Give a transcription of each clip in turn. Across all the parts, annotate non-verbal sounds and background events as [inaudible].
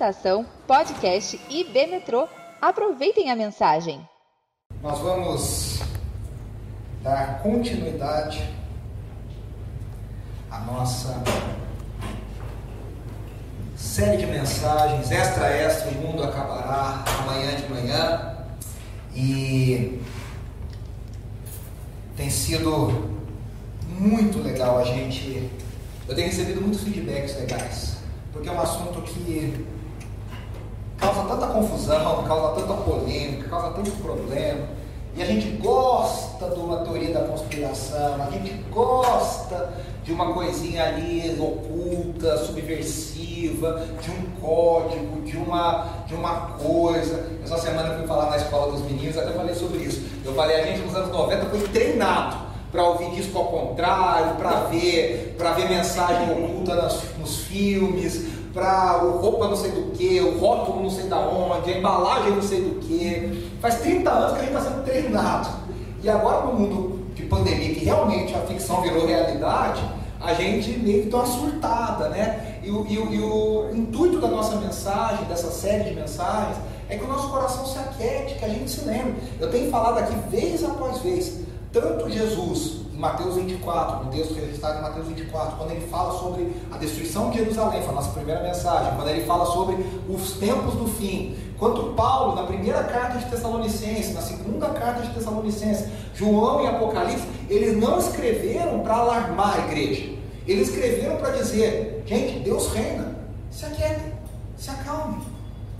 Estação, podcast IB Metrô. Aproveitem a mensagem. Nós vamos dar continuidade à nossa série de mensagens extra extra, o mundo acabará amanhã de manhã e tem sido muito legal a gente. Eu tenho recebido muitos feedbacks legais, porque é um assunto que causa tanta confusão, causa tanta polêmica, causa tanto problema. E a gente gosta de uma teoria da conspiração, a gente gosta de uma coisinha ali oculta, subversiva, de um código, de uma, de uma coisa. Essa semana eu fui falar na escola dos meninos, até falei sobre isso. Eu falei, a gente nos anos 90 foi treinado para ouvir disco ao contrário, para ver, para ver mensagem oculta nas, nos filmes, para o roupa não sei do que, o rótulo não sei da onde, a embalagem não sei do que. Faz 30 anos que a gente está sendo treinado. E agora no mundo de pandemia, que realmente a ficção virou realidade, a gente meio que dá uma surtada, né? E o, e, o, e o intuito da nossa mensagem, dessa série de mensagens, é que o nosso coração se aquiete, que a gente se lembre. Eu tenho falado aqui vez após vez, tanto Jesus Mateus 24, no texto registrado em Mateus 24, quando ele fala sobre a destruição de Jerusalém, foi a nossa primeira mensagem, quando ele fala sobre os tempos do fim, quanto Paulo, na primeira carta de Tessalonicenses, na segunda carta de Tessalonicenses, João e Apocalipse, eles não escreveram para alarmar a igreja, eles escreveram para dizer, gente, Deus reina, se aquietem, se acalmem,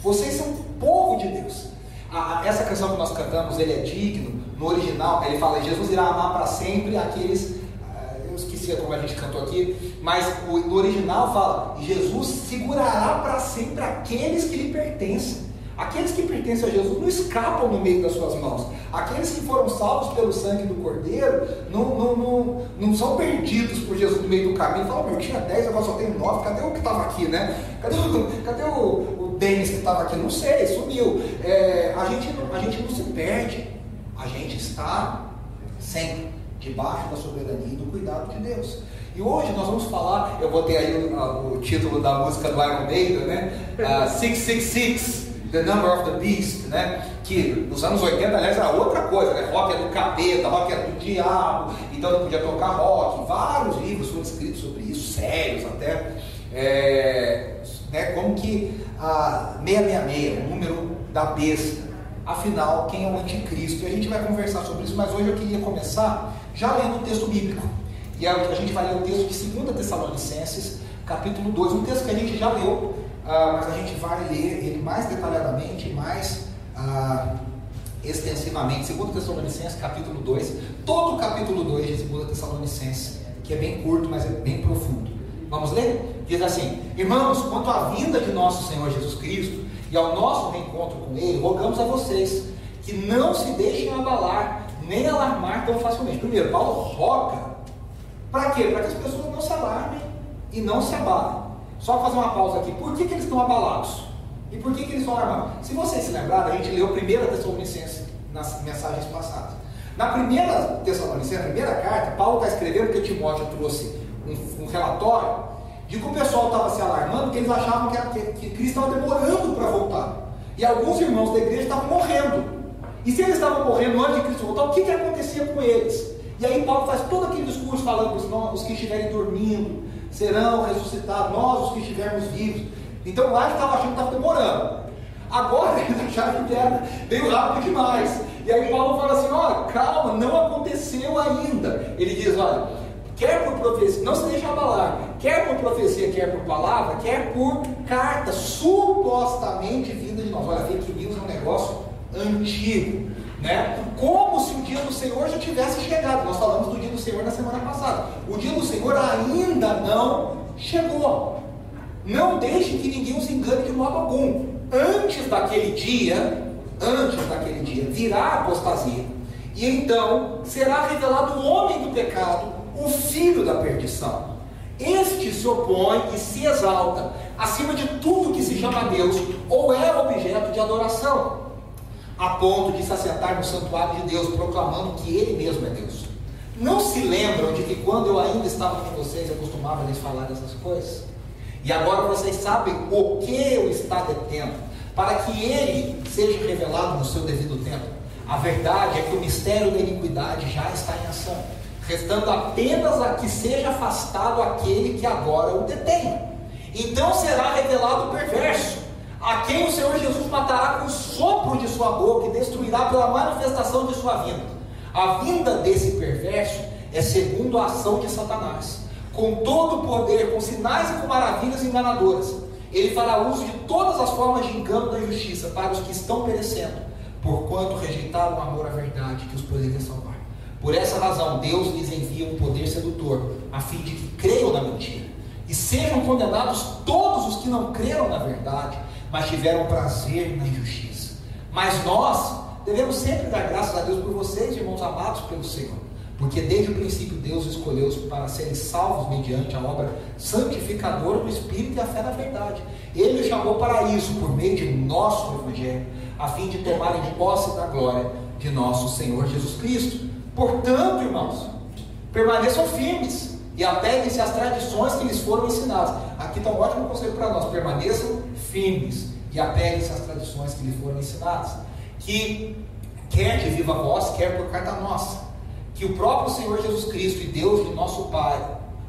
vocês são povo de Deus. A, essa canção que nós cantamos, Ele é digno, no original, ele fala: Jesus irá amar para sempre aqueles. Ah, eu esqueci como a gente cantou aqui, mas no original fala: Jesus segurará para sempre aqueles que lhe pertencem. Aqueles que pertencem a Jesus não escapam no meio das suas mãos. Aqueles que foram salvos pelo sangue do Cordeiro não, não, não, não são perdidos por Jesus no meio do caminho. Fala, meu, eu tinha 10, agora só tenho 9. Cadê o que estava aqui, né? Cadê o, cadê o, o Denis que estava aqui? Não sei, sumiu. É, a, gente, a gente não se perde. A gente está sempre debaixo da soberania e do cuidado de Deus. E hoje nós vamos falar, eu botei aí o, o título da música do Iron Maiden, né? Uh, 666, The Number of the Beast, né? Que nos anos 80, aliás, era outra coisa, né? Rock é do capeta, rock é do diabo, então não podia tocar rock. Vários livros foram escritos sobre isso, sérios até. É, né? Como que a 666, o número da besta afinal, quem é o anticristo. E a gente vai conversar sobre isso, mas hoje eu queria começar já lendo o texto bíblico. E a gente vai ler o texto de 2 Tessalonicenses, capítulo 2, um texto que a gente já leu, uh, mas a gente vai ler ele mais detalhadamente, mais uh, extensivamente. 2 Tessalonicenses, capítulo 2, todo o capítulo 2 de 2 Tessalonicenses, que é bem curto, mas é bem profundo. Vamos ler? Diz assim: Irmãos, quanto à vinda de nosso Senhor Jesus Cristo, e ao nosso reencontro com Ele, rogamos a vocês que não se deixem abalar, nem alarmar tão facilmente. Primeiro, Paulo roga. Para quê? Para que as pessoas não se alarmem e não se abalem. Só fazer uma pausa aqui. Por que, que eles estão abalados? E por que, que eles estão alarmados? Se vocês se lembrarem, a gente leu a primeira Tessalonicense nas mensagens passadas. Na primeira Tessalonicense, na primeira carta, Paulo está escrevendo que Timóteo trouxe um, um relatório de que o pessoal estava se alarmando, porque eles achavam que, que, que Cristo estava demorando para voltar. E alguns irmãos da igreja estavam morrendo. E se eles estavam morrendo antes de Cristo voltar, o que, que acontecia com eles? E aí Paulo faz todo aquele discurso falando que os que estiverem dormindo serão ressuscitados, nós os que estivermos vivos. Então lá eles estavam achando que estava demorando. Agora [laughs] eles acharam que era meio rápido demais. E aí Paulo fala assim, olha, calma, não aconteceu ainda. Ele diz, olha, quer por profecia, não se deixe abalar, quer por profecia, quer por palavra, quer por carta, supostamente vinda de nós. Olha, fake news é um negócio antigo, né? Como se o dia do Senhor já tivesse chegado. Nós falamos do dia do Senhor na semana passada. O dia do Senhor ainda não chegou. Não deixe que ninguém os engane de modo algum. Antes daquele dia, antes daquele dia, virá a apostasia. E então será revelado o homem do pecado, o filho da perdição. Este se opõe e se exalta acima de tudo que se chama Deus ou é objeto de adoração, a ponto de se assentar no santuário de Deus, proclamando que Ele mesmo é Deus. Não se lembram de que quando eu ainda estava com vocês eu costumava lhes falar dessas coisas? E agora vocês sabem o que o está detendo, para que ele seja revelado no seu devido tempo. A verdade é que o mistério da iniquidade já está em ação, restando apenas a que seja afastado aquele que agora o detém. Então será revelado o perverso, a quem o Senhor Jesus matará com o sopro de sua boca e destruirá pela manifestação de sua vinda. A vinda desse perverso é segundo a ação de Satanás com todo o poder, com sinais e com maravilhas enganadoras. Ele fará uso de todas as formas de engano da justiça para os que estão perecendo, porquanto rejeitaram o amor à verdade que os poderia salvar. Por essa razão, Deus lhes envia um poder sedutor, a fim de que creiam na mentira, e sejam condenados todos os que não creram na verdade, mas tiveram prazer na injustiça. Mas nós devemos sempre dar graças a Deus por vocês, irmãos amados pelo Senhor porque desde o princípio Deus escolheu-os para serem salvos mediante a obra santificadora do Espírito e a fé na verdade. Ele os chamou para isso por meio de nosso Evangelho, a fim de tomarem posse da glória de nosso Senhor Jesus Cristo. Portanto, irmãos, permaneçam firmes e apeguem-se às tradições que lhes foram ensinadas. Aqui está um ótimo conselho para nós: permaneçam firmes e apeguem-se às tradições que lhes foram ensinadas. Que quer de viva voz, quer por carta nossa que o próprio Senhor Jesus Cristo e Deus de nosso Pai,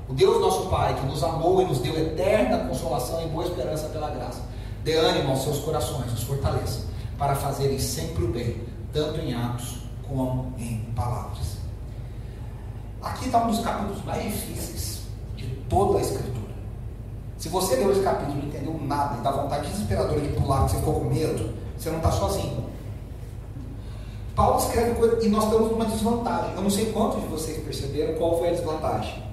o Deus nosso Pai, que nos amou e nos deu eterna consolação e boa esperança pela graça, dê ânimo aos seus corações, os fortaleça, para fazerem sempre o bem, tanto em atos como em palavras. Aqui está um dos capítulos mais difíceis de toda a Escritura. Se você leu esse capítulo e não entendeu nada e dá vontade desesperadora de pular, que você ficou com medo, você não está sozinho. Paulo escreve coisa e nós estamos numa desvantagem. Eu não sei quantos de vocês perceberam qual foi a desvantagem.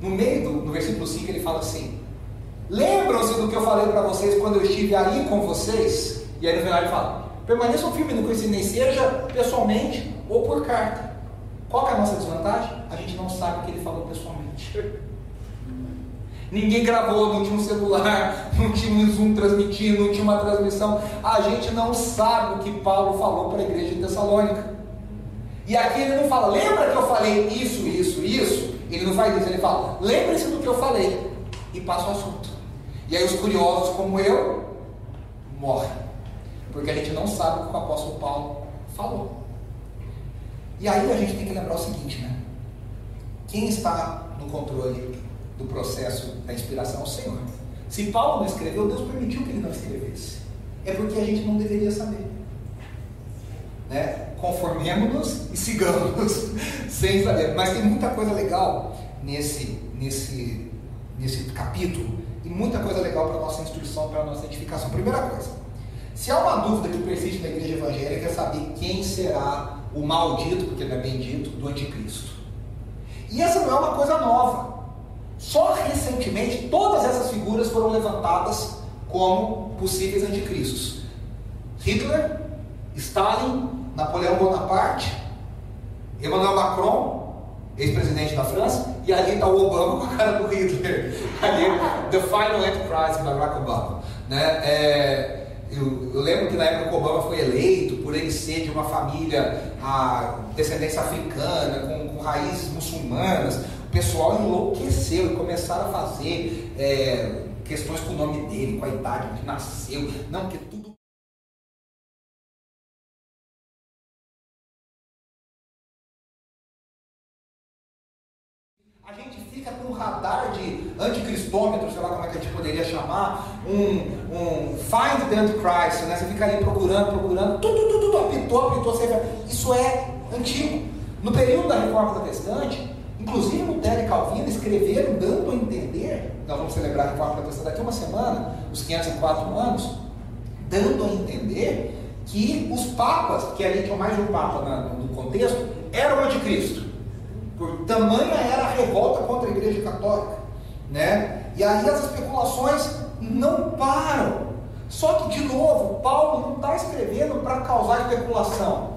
No meio do no versículo 5 ele fala assim: Lembram-se do que eu falei para vocês quando eu estive aí com vocês? E aí no final ele fala: Permaneçam firmes no conhecimento, nem seja pessoalmente ou por carta. Qual é a nossa desvantagem? A gente não sabe o que ele falou pessoalmente. [laughs] Ninguém gravou, não tinha um celular, [laughs] não tinha um Zoom transmitindo, não tinha uma transmissão. A gente não sabe o que Paulo falou para a igreja de Tessalônica. E aqui ele não fala, lembra que eu falei isso, isso, isso? Ele não faz isso, ele fala, lembre-se do que eu falei. E passa o assunto. E aí os curiosos como eu morrem. Porque a gente não sabe o que o apóstolo Paulo falou. E aí a gente tem que lembrar o seguinte, né? Quem está no controle do processo da inspiração ao Senhor. Se Paulo não escreveu, Deus permitiu que ele não escrevesse. É porque a gente não deveria saber. Né? Conformemos-nos e sigamos [laughs] sem saber. Mas tem muita coisa legal nesse, nesse, nesse capítulo e muita coisa legal para a nossa instrução, para a nossa edificação. Primeira coisa, se há uma dúvida que persiste na igreja evangélica é saber quem será o maldito, porque não é bendito, do anticristo. E essa não é uma coisa nova. Só recentemente todas essas figuras foram levantadas como possíveis anticristos. Hitler, Stalin, Napoleão Bonaparte, Emmanuel Macron, ex-presidente da França, e ali está o Obama com a cara do Hitler. [laughs] Ali, The Final Antichrist, Barack Obama. Né? É, eu, eu, lembro que na época que Obama foi eleito, por ele ser de uma família a descendência africana, com, com raízes muçulmanas, pessoal enlouqueceu e começaram a fazer é, questões com o nome dele, com a idade que nasceu. Não, porque tudo. A gente fica com um radar anticristômetro, sei lá como é que a gente poderia chamar, um, um find the antichrist, né? Você fica ali procurando, procurando, tudo, tudo, tudo, apitou, apitou, você... isso é antigo. No período da reforma protestante, Inclusive Lutero e Calvino escreveram dando a entender, nós vamos celebrar a reforma protestante daqui a uma semana, os 504 anos, dando a entender que os papas, que ali tinham mais de um papa no contexto, eram anticristo. Por tamanha era a revolta contra a igreja católica. Né? E aí as especulações não param. Só que, de novo, Paulo não está escrevendo para causar especulação.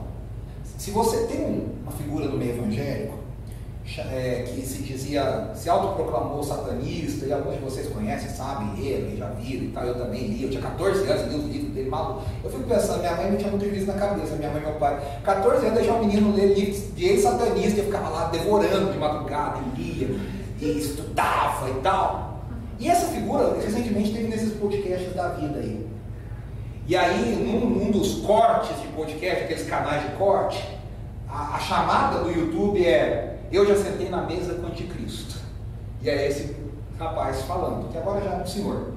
Se você tem uma figura do meio evangélico, é, que se dizia, se autoproclamou satanista, e alguns de vocês conhecem, sabem, leram, já viram e tal, eu também li, eu tinha 14 anos, li o livro dele, maluco. Eu fico pensando, minha mãe não tinha muito isso na cabeça, minha mãe e meu pai. 14 anos deixar um menino ler livros de ex-satanista, eu ficava lá devorando de madrugada, e lia, e estudava e tal. E essa figura, recentemente, teve nesses podcasts da vida aí. E aí, num, num dos cortes de podcast, aqueles canais de corte, a, a, chamada do YouTube é Eu já sentei na mesa com o anticristo. E aí esse rapaz falando, que agora já é um senhor,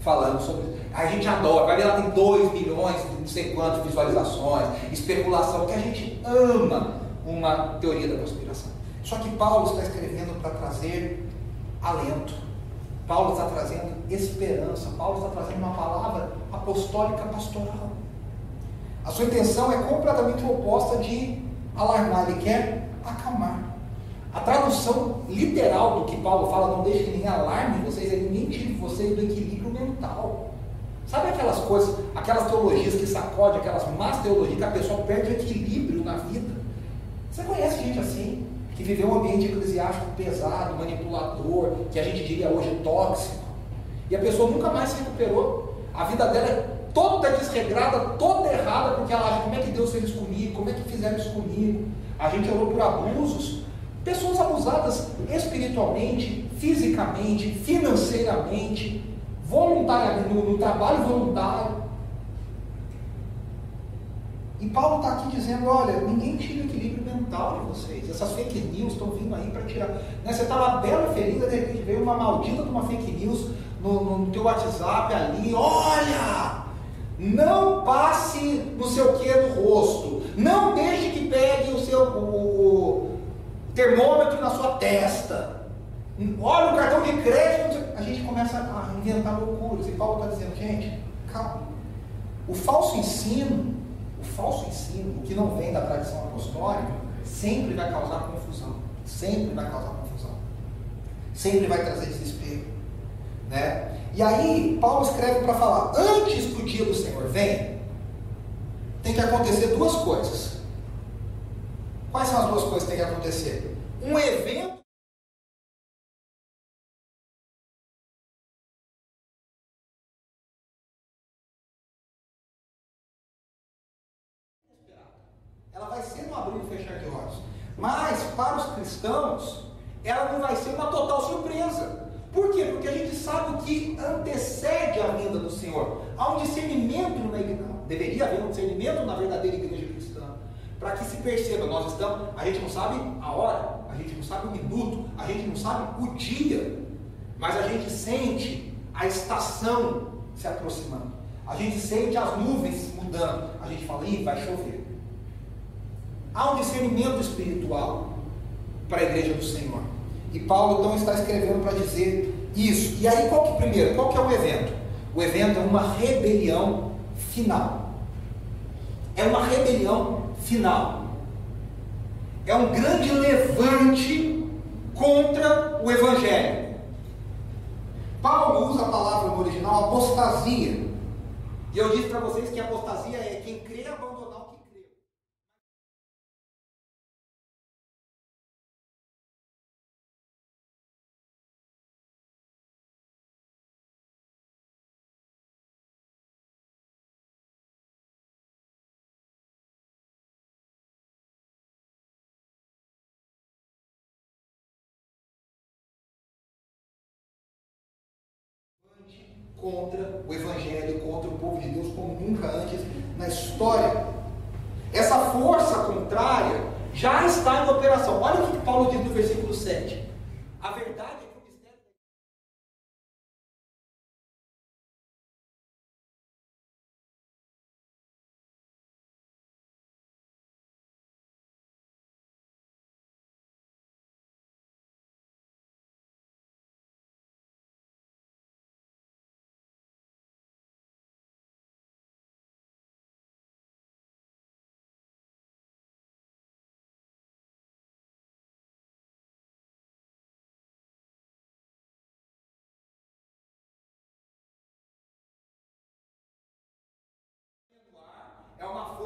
falando sobre. A gente adora, vai ver tem 2 milhões, não sei quantas visualizações, especulação, que a gente ama uma teoria da conspiração. Só que Paulo está escrevendo para trazer alento. Paulo está trazendo esperança. Paulo está trazendo uma palavra apostólica pastoral. A sua intenção é completamente oposta de alarmar, ele quer acalmar. A tradução literal do que Paulo fala, não deixe que alarme vocês, ele nem tire vocês do equilíbrio mental. Sabe aquelas coisas, aquelas teologias que sacode, aquelas más teologias que a pessoa perde equilíbrio na vida? Você conhece gente assim? Que viveu um ambiente eclesiástico pesado, manipulador, que a gente diria hoje tóxico, e a pessoa nunca mais se recuperou. A vida dela é toda desregrada, toda errada, porque ela acha como é que Deus fez isso comigo, como é que fizeram isso comigo. A gente orou por abusos. Pessoas abusadas espiritualmente, fisicamente, financeiramente, voluntariamente, no, no trabalho voluntário. E Paulo está aqui dizendo: olha, ninguém tira o equilíbrio mental de vocês. Essas fake news estão vindo aí para tirar. Né? Você estava bela feliz, de repente veio uma maldita de uma fake news no, no teu WhatsApp ali. Olha! Não passe não sei o que no rosto. Não deixe que pegue o seu o, o termômetro na sua testa. Olha o cartão de crédito. A gente começa a inventar loucuras. E Paulo está dizendo, gente, calma. O falso ensino falso ensino, o que não vem da tradição apostólica, sempre vai causar confusão. Sempre vai causar confusão. Sempre vai trazer desespero. Né? E aí, Paulo escreve para falar: antes que o dia do Senhor venha, tem que acontecer duas coisas. Quais são as duas coisas que tem que acontecer? Um evento Mas para os cristãos, ela não vai ser uma total surpresa. Por quê? Porque a gente sabe o que antecede a vinda do Senhor. Há um discernimento na igreja. Deveria haver um discernimento na verdadeira igreja cristã. Para que se perceba, nós estamos, a gente não sabe a hora, a gente não sabe o minuto, a gente não sabe o dia, mas a gente sente a estação se aproximando. A gente sente as nuvens mudando. A gente fala, ih, vai chover. Há um discernimento espiritual para a igreja do Senhor. E Paulo então está escrevendo para dizer isso. E aí, qual que primeiro? Qual que é o evento? O evento é uma rebelião final. É uma rebelião final. É um grande levante contra o evangelho. Paulo usa a palavra no original apostasia. E eu disse para vocês que apostasia é quem contra o Evangelho, contra o povo de Deus, como nunca antes na história. Essa força contrária já está em operação. Olha o que Paulo diz no versículo 7.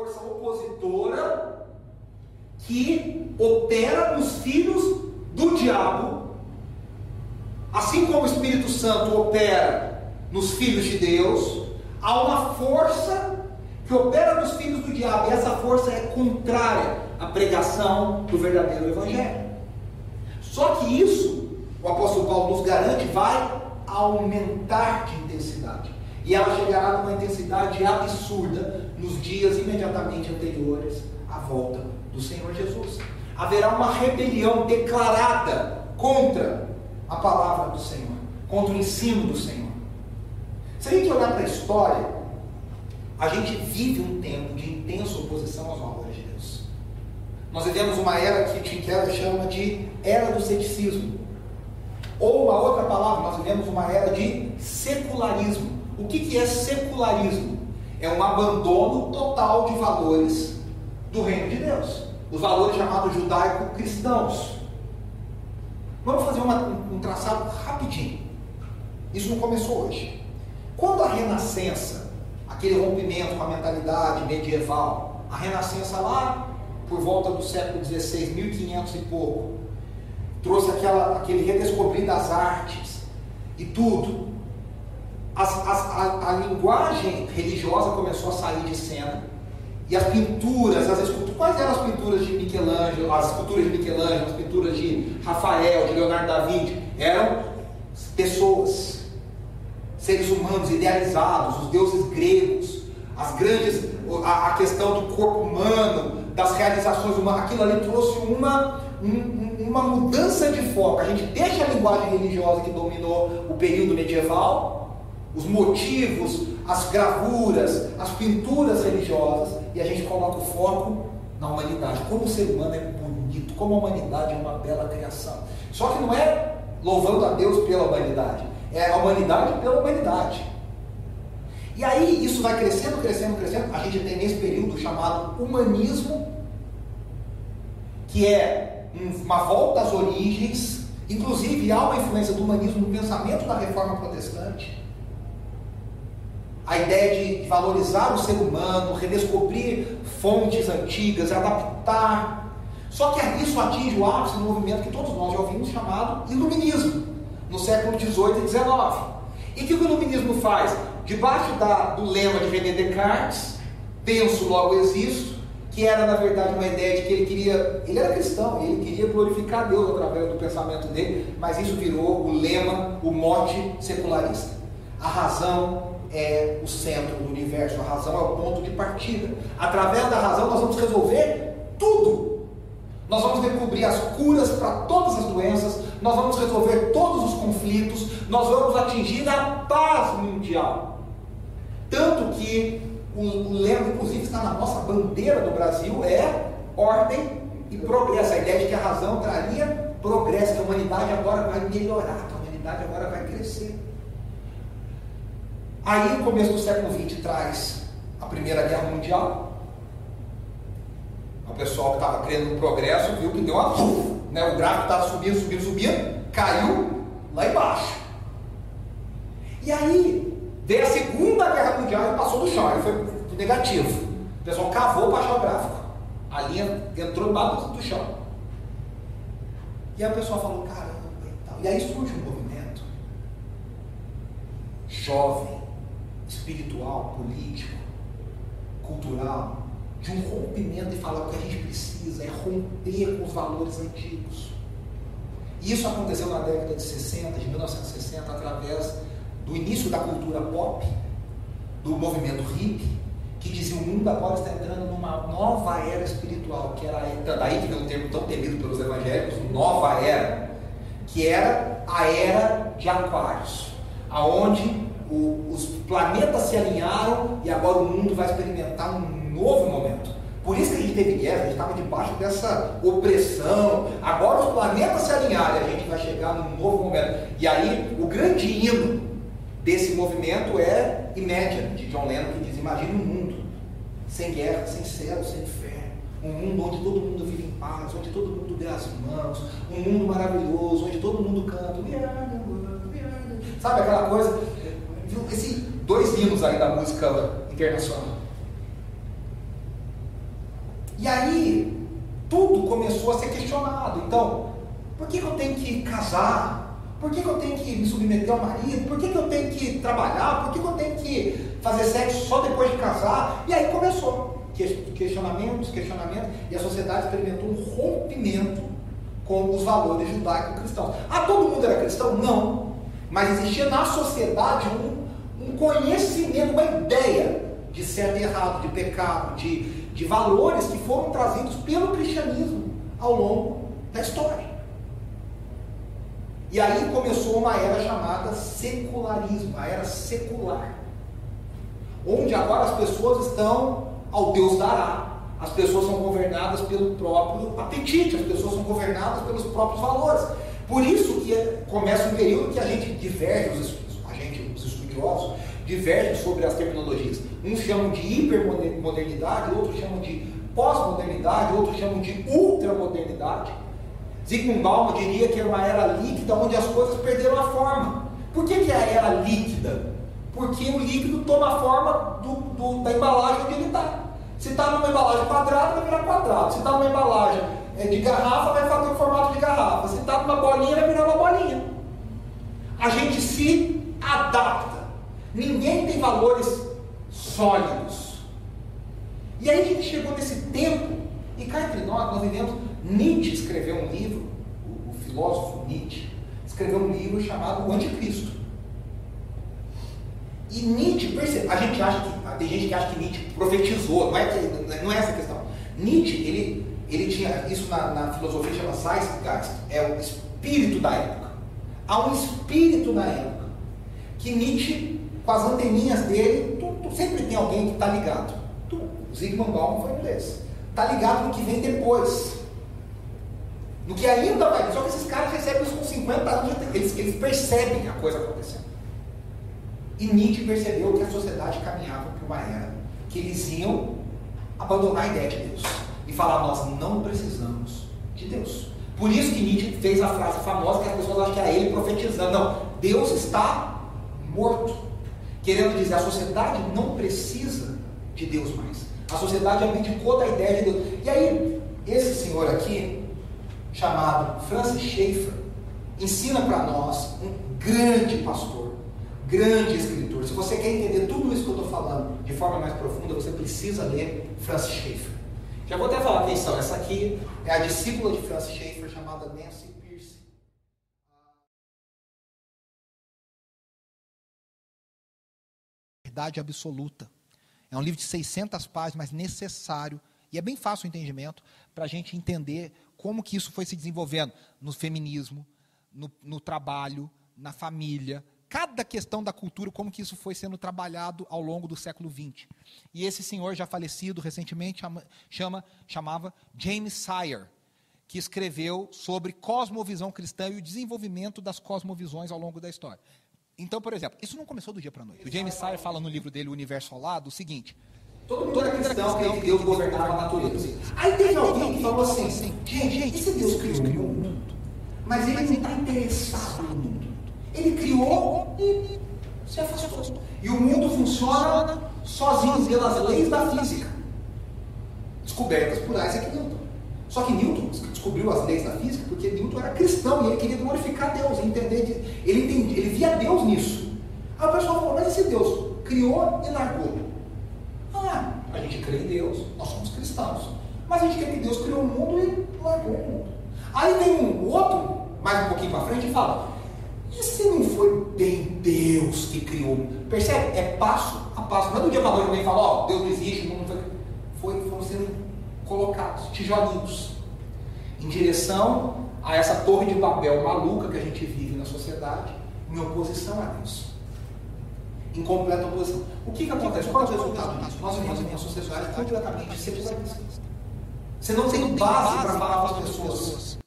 Força opositora que opera nos filhos do diabo, assim como o Espírito Santo opera nos filhos de Deus, há uma força que opera nos filhos do diabo, e essa força é contrária à pregação do verdadeiro Evangelho. Só que isso, o apóstolo Paulo nos garante, vai aumentar de intensidade. E ela chegará numa intensidade absurda nos dias imediatamente anteriores à volta do Senhor Jesus. Haverá uma rebelião declarada contra a palavra do Senhor, contra o ensino do Senhor. Se a gente olhar para a história, a gente vive um tempo de intensa oposição aos valores de Deus. Nós vivemos uma era que Tim Keller chama de era do ceticismo. Ou uma outra palavra, nós vivemos uma era de secularismo. O que é secularismo? É um abandono total de valores do reino de Deus. Os valores chamados judaico-cristãos. Vamos fazer uma, um traçado rapidinho. Isso não começou hoje. Quando a Renascença, aquele rompimento com a mentalidade medieval, a Renascença lá por volta do século XVI, 1500 e pouco, trouxe aquela, aquele redescobrir das artes e tudo. As, as, a, a linguagem religiosa começou a sair de cena e as pinturas, as esculturas, quais eram as pinturas de Michelangelo, as esculturas de Michelangelo, as pinturas de Rafael, de Leonardo da Vinci? Eram pessoas, seres humanos idealizados, os deuses gregos, as grandes, a, a questão do corpo humano, das realizações humanas, aquilo ali trouxe uma, um, uma mudança de foco. A gente deixa a linguagem religiosa que dominou o período medieval, os motivos, as gravuras, as pinturas religiosas, e a gente coloca o foco na humanidade. Como o ser humano é bonito, como a humanidade é uma bela criação. Só que não é louvando a Deus pela humanidade, é a humanidade pela humanidade. E aí isso vai crescendo, crescendo, crescendo. A gente tem nesse período chamado humanismo, que é uma volta às origens, inclusive há uma influência do humanismo no pensamento da reforma protestante. A ideia de valorizar o ser humano, redescobrir fontes antigas, adaptar. Só que isso atinge o ápice do movimento que todos nós já ouvimos chamado iluminismo, no século XVIII e XIX. E o que o iluminismo faz? Debaixo da, do lema de René Descartes, penso, logo existo, que era na verdade uma ideia de que ele queria, ele era cristão, ele queria glorificar Deus através do pensamento dele, mas isso virou o lema, o mote secularista. A razão é o centro do universo, a razão é o ponto de partida. Através da razão nós vamos resolver tudo. Nós vamos descobrir as curas para todas as doenças, nós vamos resolver todos os conflitos, nós vamos atingir a paz mundial. Tanto que o, lema, inclusive, está na nossa bandeira do Brasil, é ordem e progresso. A ideia de que a razão traria progresso, que a humanidade agora vai melhorar, que a humanidade agora vai crescer. Aí, no começo do século XX, traz a Primeira Guerra Mundial. O pessoal que estava crendo no progresso viu que deu uma. Né? O gráfico estava subindo, subindo, subindo, caiu lá embaixo. E aí, Veio a Segunda Guerra Mundial e passou do chão, aí foi negativo. O pessoal cavou para achar o gráfico. A linha entrou embaixo do chão. E aí o pessoal falou, caramba e tal. E aí surge um movimento jovem, espiritual, político, cultural, de um rompimento e falar o que a gente precisa é romper com os valores antigos. E isso aconteceu na década de 60, de 1960, através do início da cultura pop, do movimento hippie, que dizia o mundo agora está entrando numa nova era espiritual, que era daí que vem um termo tão temido pelos evangélicos, nova era, que era a era de aquários, aonde o, os planetas se alinharam e agora o mundo vai experimentar um novo momento. Por isso que a gente teve guerra, a gente estava debaixo dessa opressão. Agora os planetas se alinharam e a gente vai chegar num novo momento. E aí o grande hino desse movimento é Imagine, de John Lennon, que diz: Imagine um mundo sem guerra, sem céu, sem fé. Um mundo onde todo mundo vive em paz, onde todo mundo dê as mãos, um mundo maravilhoso, onde todo mundo canta. Sabe aquela coisa? Esses dois hinos aí da música internacional. E aí, tudo começou a ser questionado. Então, por que, que eu tenho que casar? Por que, que, eu tenho que me submeter ao marido? Por que, que eu tenho que trabalhar? Por que, eu tenho que fazer sexo só depois de casar? E aí começou questionamentos, questionamentos, e a sociedade experimentou um rompimento com os valores judaico-cristãos. Ah, todo mundo era cristão? Não. Mas existia na sociedade um conhecimento, uma ideia de certo e errado, de pecado, de, de valores que foram trazidos pelo cristianismo ao longo da história. E aí começou uma era chamada secularismo, a era secular. Onde agora as pessoas estão ao Deus dará. As pessoas são governadas pelo próprio apetite, as pessoas são governadas pelos próprios valores. Por isso que começa um período que a gente diverge, a gente, os estudiosos, divergem sobre as terminologias. Uns chamam de hipermodernidade, outros chamam de pós-modernidade, outros chamam de ultramodernidade. Zygmunt Bauman diria que é uma era líquida onde as coisas perderam a forma. Por que, que é a era líquida? Porque o líquido toma a forma do, do, da embalagem onde ele está. Se está numa embalagem quadrada, vai virar quadrado. Se está numa embalagem é, de garrafa, vai fazer o formato de garrafa. Se está numa bolinha, vai virar uma bolinha. A gente se adapta. Ninguém tem valores sólidos. E aí a gente chegou nesse tempo, e cá entre nós, nós vivemos. Nietzsche escreveu um livro, o, o filósofo Nietzsche, escreveu um livro chamado O Anticristo. E Nietzsche, percebe, a gente acha que, tem gente que acha que Nietzsche profetizou, não é, não é essa a questão. Nietzsche, ele, ele tinha, isso na, na filosofia chama Zeitgeist, é o espírito da época. Há um espírito da época, que Nietzsche, com as anteninhas dele, tu, tu sempre tem alguém que está ligado. Tu, Zygmunt Bauman foi um desses. Está ligado no que vem depois. No que ainda vai. Só que esses caras recebem isso com 50 anos, eles, eles percebem a coisa acontecendo. E Nietzsche percebeu que a sociedade caminhava para uma era que eles iam abandonar a ideia de Deus e falar: nós não precisamos de Deus. Por isso que Nietzsche fez a frase famosa que as pessoas acham que era ele profetizando. Não, Deus está morto. Querendo dizer, a sociedade não precisa de Deus mais. A sociedade abdicou da ideia de Deus. E aí, esse senhor aqui, chamado Francis Schaeffer, ensina para nós um grande pastor grande escritor. Se você quer entender tudo isso que eu estou falando de forma mais profunda, você precisa ler Francis Schaeffer. Já vou até falar atenção, essa aqui é a discípula de Francis Schaeffer chamada Nancy Verdade absoluta. É um livro de 600 páginas, mas necessário e é bem fácil o entendimento para a gente entender como que isso foi se desenvolvendo no feminismo, no, no trabalho, na família, cada questão da cultura, como que isso foi sendo trabalhado ao longo do século XX. E esse senhor, já falecido recentemente, chama, chama, chamava James Sire, que escreveu sobre cosmovisão cristã e o desenvolvimento das cosmovisões ao longo da história. Então, por exemplo, isso não começou do dia para a noite. O James Sire fala no livro dele, O Universo ao Lado, o seguinte. Todo mundo era cristão, que Deus governava a natureza. Aí teve alguém que falou assim, gente, esse Deus criou o mundo, mas ele não está interessado no mundo. Ele criou e se afastou. E o mundo funciona sozinho, pelas leis da física, descobertas por Isaac Newton. Só que Newton descobriu as leis da física porque Newton era cristão e ele queria glorificar Deus, entender, ele, entendia, ele via Deus nisso. Aí o pessoal falou, mas esse Deus criou e largou. Ah, a gente crê em Deus, nós somos cristãos. Mas a gente quer que Deus criou o mundo e largou o mundo. Aí tem um outro, mais um pouquinho para frente, e fala: e se não foi bem Deus que criou? Percebe? É passo a passo. Não é do dia para noite alguém fala, ó, oh, Deus não existe, não foi. foi. Foram sendo colocados, tijolinhos, em direção a essa torre de papel maluca que a gente vive na sociedade, em oposição a Deus. Em completa oposição. O que, que acontece? Qual é o resultado disso? Nós vivemos em uma sociedade completamente secularista. Você não tem base para falar para as pessoas.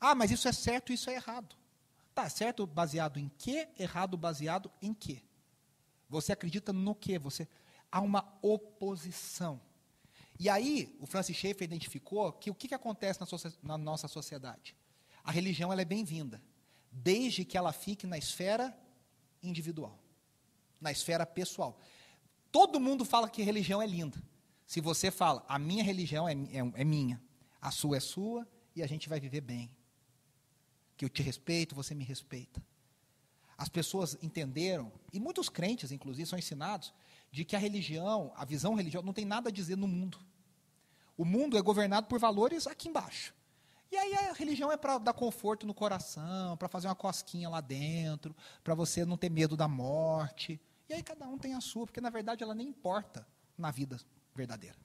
Ah, mas isso é certo e isso é errado. Tá certo baseado em quê? Errado baseado em quê? Você acredita no quê? Você há uma oposição. E aí, o Francis Schaeffer identificou que o que, que acontece na, na nossa sociedade? A religião ela é bem-vinda, desde que ela fique na esfera individual, na esfera pessoal. Todo mundo fala que religião é linda. Se você fala, a minha religião é, é, é minha, a sua é sua, e a gente vai viver bem que eu te respeito, você me respeita. As pessoas entenderam, e muitos crentes, inclusive, são ensinados, de que a religião, a visão religiosa, não tem nada a dizer no mundo. O mundo é governado por valores aqui embaixo. E aí a religião é para dar conforto no coração, para fazer uma cosquinha lá dentro, para você não ter medo da morte. E aí cada um tem a sua, porque na verdade ela nem importa na vida verdadeira.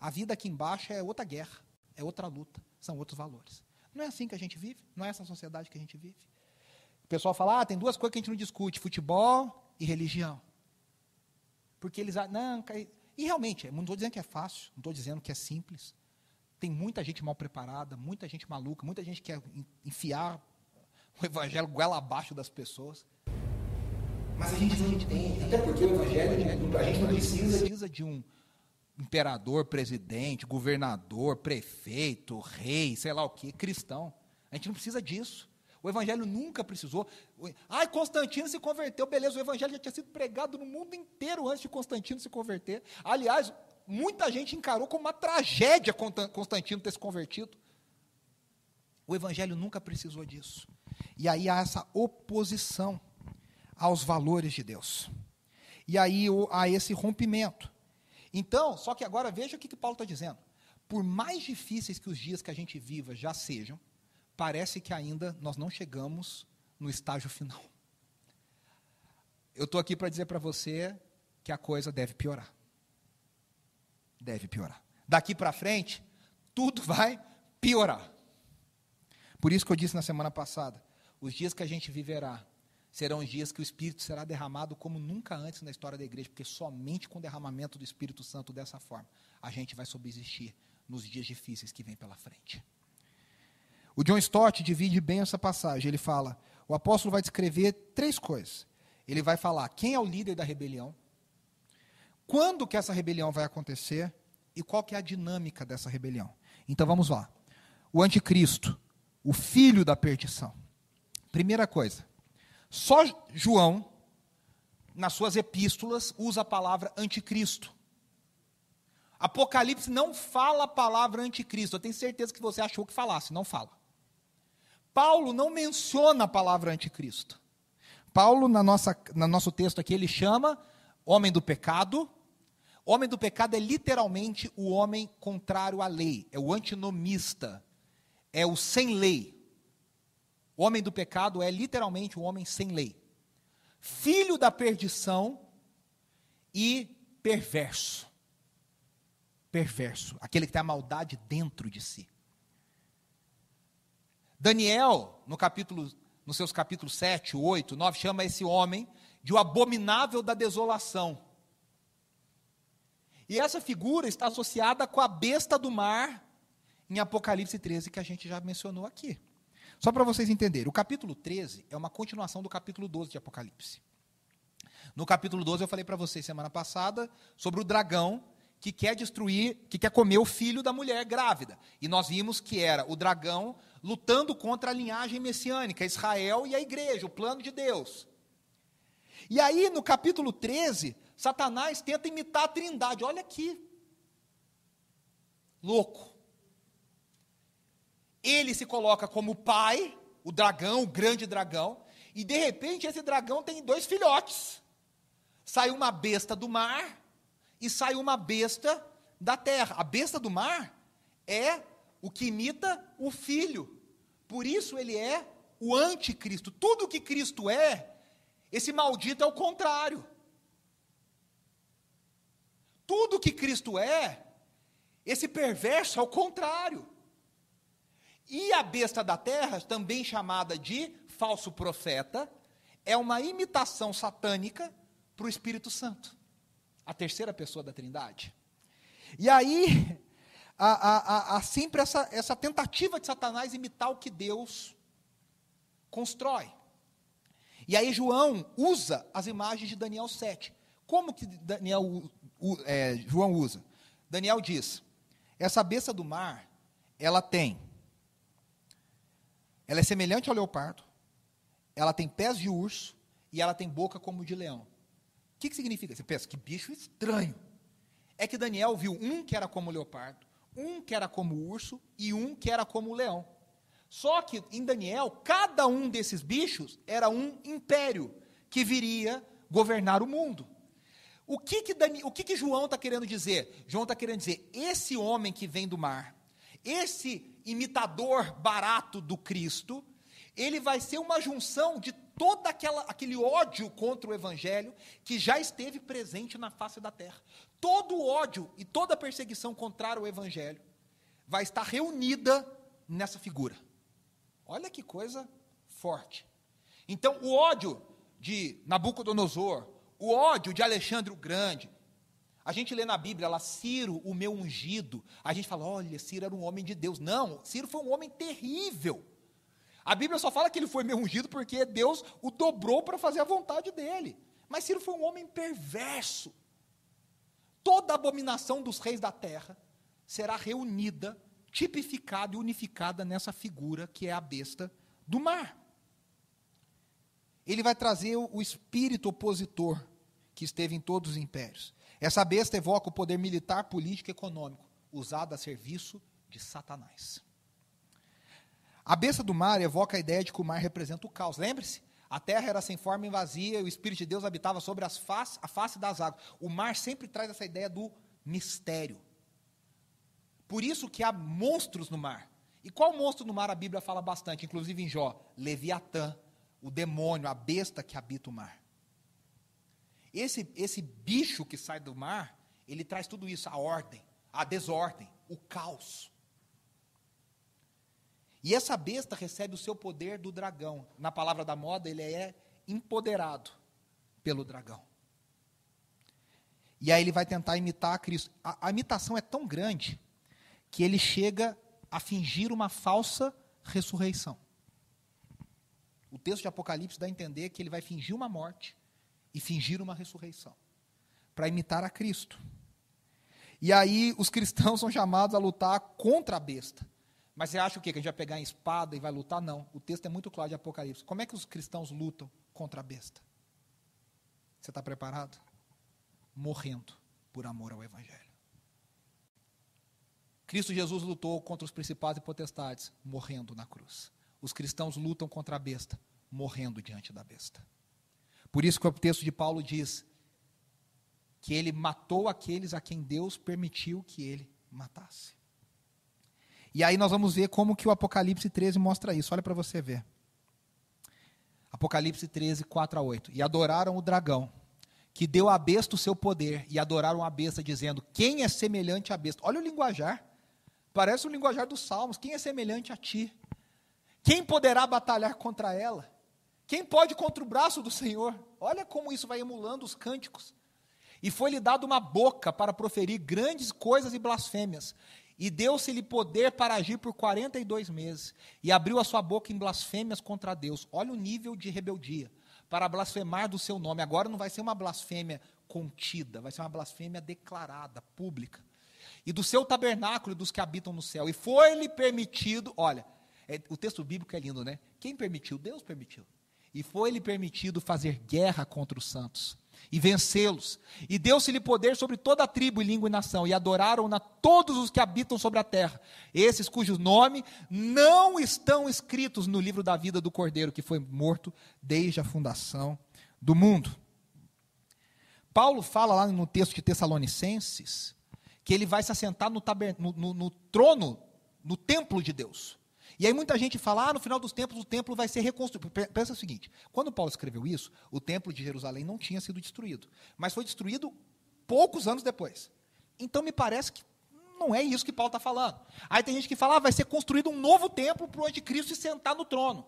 A vida aqui embaixo é outra guerra, é outra luta, são outros valores. Não é assim que a gente vive, não é essa sociedade que a gente vive. O pessoal fala, ah, tem duas coisas que a gente não discute, futebol e religião. Porque eles, não, e realmente, não estou dizendo que é fácil, não estou dizendo que é simples, tem muita gente mal preparada, muita gente maluca, muita gente que quer enfiar o evangelho goela abaixo das pessoas. Mas a gente não entende, até porque o evangelho, a gente não precisa, precisa de um imperador, presidente, governador, prefeito, rei, sei lá o que, cristão. A gente não precisa disso. O evangelho nunca precisou. Ai, Constantino se converteu, beleza, o evangelho já tinha sido pregado no mundo inteiro antes de Constantino se converter. Aliás, muita gente encarou como uma tragédia Constantino ter se convertido. O Evangelho nunca precisou disso. E aí há essa oposição aos valores de Deus. E aí há esse rompimento. Então, só que agora veja o que, que Paulo está dizendo. Por mais difíceis que os dias que a gente viva já sejam, parece que ainda nós não chegamos no estágio final. Eu estou aqui para dizer para você que a coisa deve piorar deve piorar. Daqui para frente, tudo vai piorar. Por isso que eu disse na semana passada: os dias que a gente viverá serão os dias que o Espírito será derramado como nunca antes na história da igreja, porque somente com o derramamento do Espírito Santo dessa forma a gente vai subsistir nos dias difíceis que vêm pela frente. O John Stott divide bem essa passagem. Ele fala: o apóstolo vai descrever três coisas. Ele vai falar quem é o líder da rebelião, quando que essa rebelião vai acontecer e qual que é a dinâmica dessa rebelião. Então vamos lá. O anticristo, o filho da perdição. Primeira coisa, só João, nas suas epístolas, usa a palavra anticristo. Apocalipse não fala a palavra anticristo. Eu tenho certeza que você achou que falasse, não fala. Paulo não menciona a palavra anticristo. Paulo, na nossa, no nosso texto aqui, ele chama homem do pecado, Homem do pecado é literalmente o homem contrário à lei, é o antinomista, é o sem lei. O homem do pecado é literalmente o homem sem lei. Filho da perdição e perverso. Perverso, aquele que tem a maldade dentro de si. Daniel, no capítulo, nos seus capítulos 7, 8, 9, chama esse homem de o abominável da desolação. E essa figura está associada com a besta do mar em Apocalipse 13, que a gente já mencionou aqui. Só para vocês entenderem, o capítulo 13 é uma continuação do capítulo 12 de Apocalipse. No capítulo 12 eu falei para vocês semana passada sobre o dragão que quer destruir, que quer comer o filho da mulher grávida. E nós vimos que era o dragão lutando contra a linhagem messiânica, Israel e a igreja, o plano de Deus. E aí, no capítulo 13, Satanás tenta imitar a trindade. Olha aqui. Louco. Ele se coloca como pai, o dragão, o grande dragão, e de repente esse dragão tem dois filhotes. Sai uma besta do mar e sai uma besta da terra. A besta do mar é o que imita o filho. Por isso ele é o anticristo. Tudo que Cristo é, esse maldito é o contrário. Tudo que Cristo é, esse perverso é o contrário. E a besta da terra, também chamada de falso profeta, é uma imitação satânica para o Espírito Santo, a terceira pessoa da Trindade. E aí, há, há, há sempre essa, essa tentativa de Satanás imitar o que Deus constrói. E aí, João usa as imagens de Daniel 7. Como que Daniel é, João usa. Daniel diz: essa besta do mar, ela tem, ela é semelhante ao leopardo, ela tem pés de urso e ela tem boca como de leão. O que, que significa? Você pensa, que bicho estranho. É que Daniel viu um que era como o leopardo, um que era como o urso e um que era como o leão. Só que em Daniel, cada um desses bichos era um império que viria governar o mundo. O que que, Dani, o que, que João está querendo dizer? João está querendo dizer: esse homem que vem do mar, Esse imitador barato do Cristo, ele vai ser uma junção de todo aquela, aquele ódio contra o Evangelho que já esteve presente na face da terra. Todo o ódio e toda a perseguição contra o Evangelho vai estar reunida nessa figura. Olha que coisa forte. Então, o ódio de Nabucodonosor, o ódio de Alexandre o Grande, a gente lê na Bíblia lá, Ciro, o meu ungido. A gente fala, olha, Ciro era um homem de Deus. Não, Ciro foi um homem terrível. A Bíblia só fala que ele foi meu ungido porque Deus o dobrou para fazer a vontade dele. Mas Ciro foi um homem perverso. Toda a abominação dos reis da terra será reunida, tipificada e unificada nessa figura que é a besta do mar. Ele vai trazer o espírito opositor que esteve em todos os impérios. Essa besta evoca o poder militar, político e econômico, usado a serviço de Satanás. A besta do mar evoca a ideia de que o mar representa o caos. Lembre-se, a terra era sem forma e vazia, e o Espírito de Deus habitava sobre as face, a face das águas. O mar sempre traz essa ideia do mistério. Por isso que há monstros no mar. E qual monstro no mar a Bíblia fala bastante, inclusive em Jó? Leviatã, o demônio, a besta que habita o mar. Esse, esse bicho que sai do mar, ele traz tudo isso, a ordem, a desordem, o caos. E essa besta recebe o seu poder do dragão. Na palavra da moda, ele é empoderado pelo dragão. E aí ele vai tentar imitar a Cristo. A, a imitação é tão grande que ele chega a fingir uma falsa ressurreição. O texto de Apocalipse dá a entender que ele vai fingir uma morte e fingir uma ressurreição, para imitar a Cristo. E aí os cristãos são chamados a lutar contra a besta. Mas você acha o quê? Que a gente vai pegar a espada e vai lutar? Não. O texto é muito claro de Apocalipse. Como é que os cristãos lutam contra a besta? Você está preparado? Morrendo por amor ao Evangelho. Cristo Jesus lutou contra os principais e potestades, morrendo na cruz. Os cristãos lutam contra a besta, morrendo diante da besta. Por isso que o texto de Paulo diz que ele matou aqueles a quem Deus permitiu que ele matasse. E aí nós vamos ver como que o Apocalipse 13 mostra isso. Olha para você ver. Apocalipse 13, 4 a 8. E adoraram o dragão, que deu à besta o seu poder, e adoraram a besta, dizendo: Quem é semelhante à besta? Olha o linguajar. Parece o linguajar dos salmos. Quem é semelhante a ti? Quem poderá batalhar contra ela? Quem pode contra o braço do Senhor? Olha como isso vai emulando os cânticos. E foi-lhe dado uma boca para proferir grandes coisas e blasfêmias. E deu-se-lhe poder para agir por 42 meses. E abriu a sua boca em blasfêmias contra Deus. Olha o nível de rebeldia. Para blasfemar do seu nome. Agora não vai ser uma blasfêmia contida, vai ser uma blasfêmia declarada, pública. E do seu tabernáculo e dos que habitam no céu. E foi-lhe permitido, olha, é, o texto bíblico é lindo, né? Quem permitiu? Deus permitiu. E foi-lhe permitido fazer guerra contra os santos e vencê-los. E deu-se-lhe poder sobre toda a tribo, e língua e nação, e adoraram-na todos os que habitam sobre a terra, esses cujos nomes não estão escritos no livro da vida do Cordeiro, que foi morto desde a fundação do mundo. Paulo fala lá no texto de Tessalonicenses que ele vai se assentar no, no, no, no trono, no templo de Deus. E aí muita gente fala, ah, no final dos tempos o templo vai ser reconstruído. Pensa o seguinte, quando Paulo escreveu isso, o templo de Jerusalém não tinha sido destruído, mas foi destruído poucos anos depois. Então me parece que não é isso que Paulo está falando. Aí tem gente que fala, ah, vai ser construído um novo templo para o anticristo se sentar no trono.